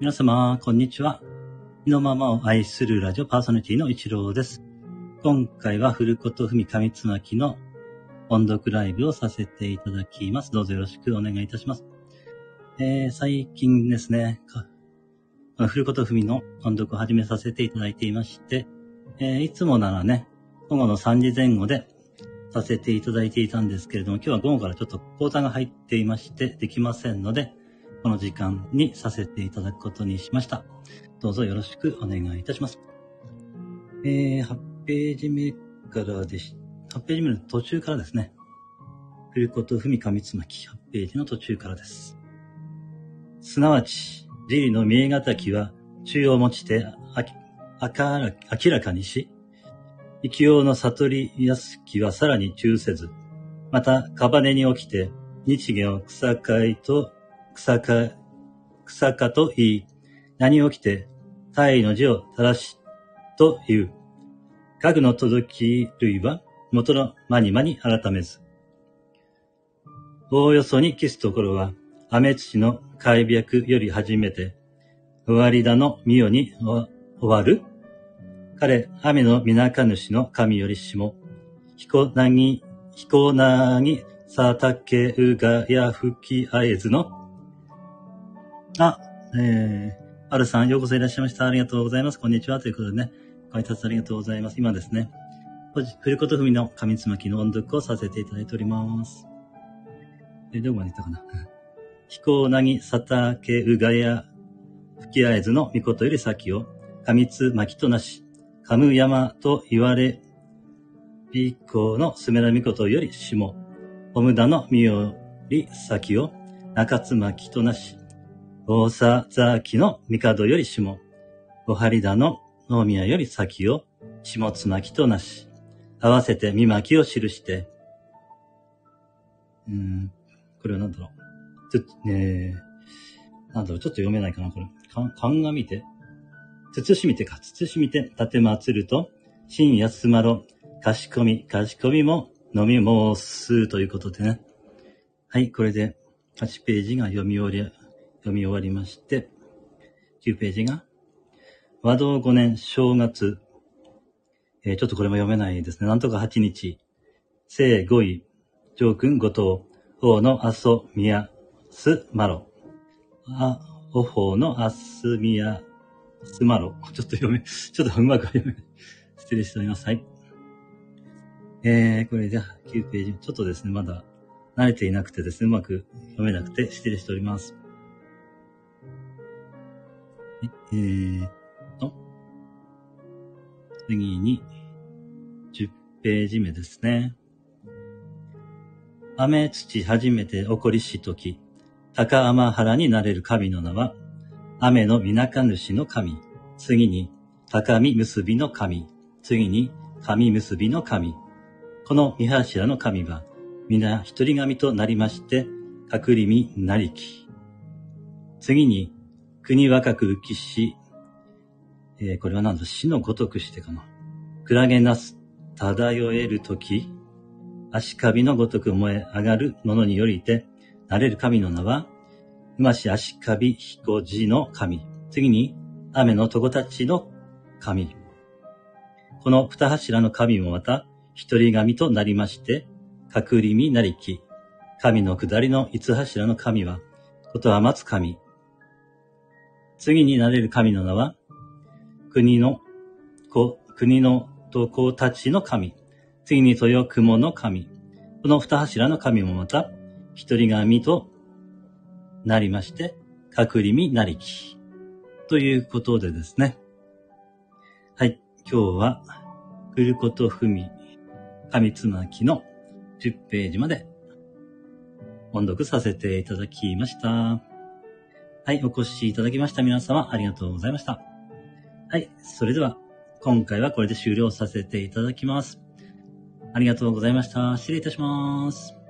皆様、こんにちは。意のままを愛するラジオパーソナリティの一郎です。今回は古琴文上つまきの音読ライブをさせていただきます。どうぞよろしくお願いいたします。えー、最近ですね、か古琴文の音読を始めさせていただいていまして、えーいつもならね、午後の3時前後でさせていただいていたんですけれども、今日は午後からちょっと講座が入っていまして、できませんので、この時間にさせていただくことにしました。どうぞよろしくお願いいたします。えー、8ページ目からでし、8ページ目の途中からですね。古琴文上つまき8ページの途中からです。すなわち、自利の見え難きは、中を持ちてあきあから明らかにし、生きようの悟りやすきはさらに中せず、また、カバネに起きて、日芸を草かいと、草か、草かと言い、何を起きて、大の字を正し、という。家具の届き類は、元の間に間に改めず。おおよそにキスところは、雨土の開白より始めて、終わりだの御代に終わる彼、雨の皆か主の神よりしも、彦なぎ、彦なぎ、さたけうがやふきあえずの、あ、えー、あるさん、ようこそいらっしゃいました。ありがとうございます。こんにちは。ということでね、ご挨拶ありがとうございます。今ですね、古琴文の上つまきの音読をさせていただいております。え、どこまで行ったかな？彦なぎ、さたけうがやふきあえずの御事より先を、上つまきとなし、カムヤマと言われ、ビコのスメラミコトより下、オムダの実より先を、中つまきとなし、大佐ザキの帝より下、おはりだの能宮より先を、下つまきとなし、合わせて見巻きを記して、うん、これは何だろう。つ、えー、なんだろう、ちょっと読めないかな、これ。か、鑑みて。慎みてか、慎みて、立てまつると、真安まろ、かしこみ、かしこみも、飲み申す、ということでね。はい、これで、8ページが読み終わり、読み終わりまして、9ページが、和道5年正月、えーちょっとこれも読めないですね。なんとか8日、正5位、上君後藤、王の阿蘇宮、すまろ。あ、お方のあすみや、すまろ。ちょっと読め、ちょっとうまく読めない。失礼しております。はい。えー、これじゃあ、9ページ。ちょっとですね、まだ慣れていなくてですね、うまく読めなくて失礼しております。えーっと、次に、10ページ目ですね。雨土初めて起こりしとき、高天原になれる神の名は、雨の皆か主の神、次に高見結びの神、次に神結びの神。この三柱の神は、皆一人神となりまして、隠りみなりき。次に、国若く浮きし、えーこれは何だ、死のごとくしてかな。クラゲなす、漂えるとき、足カビのごとく燃え上がるものによりて、なれる神の名は、うまし足カビ彦寺の神。次に、雨の男たちの神。この二柱の神もまた、一人神となりまして、隠りみなりき。神の下りの五柱の神は、ことは松神。次になれる神の名は、国の子、国のと子たちの神。次に豊雲の神。この二柱の神もまた、一人神となりまして、隠りみなりき。ということでですね。はい。今日は、古ことふみ、神つまきの10ページまで音読させていただきました。はい。お越しいただきました皆様、ありがとうございました。はい。それでは、今回はこれで終了させていただきます。ありがとうございました。失礼いたします。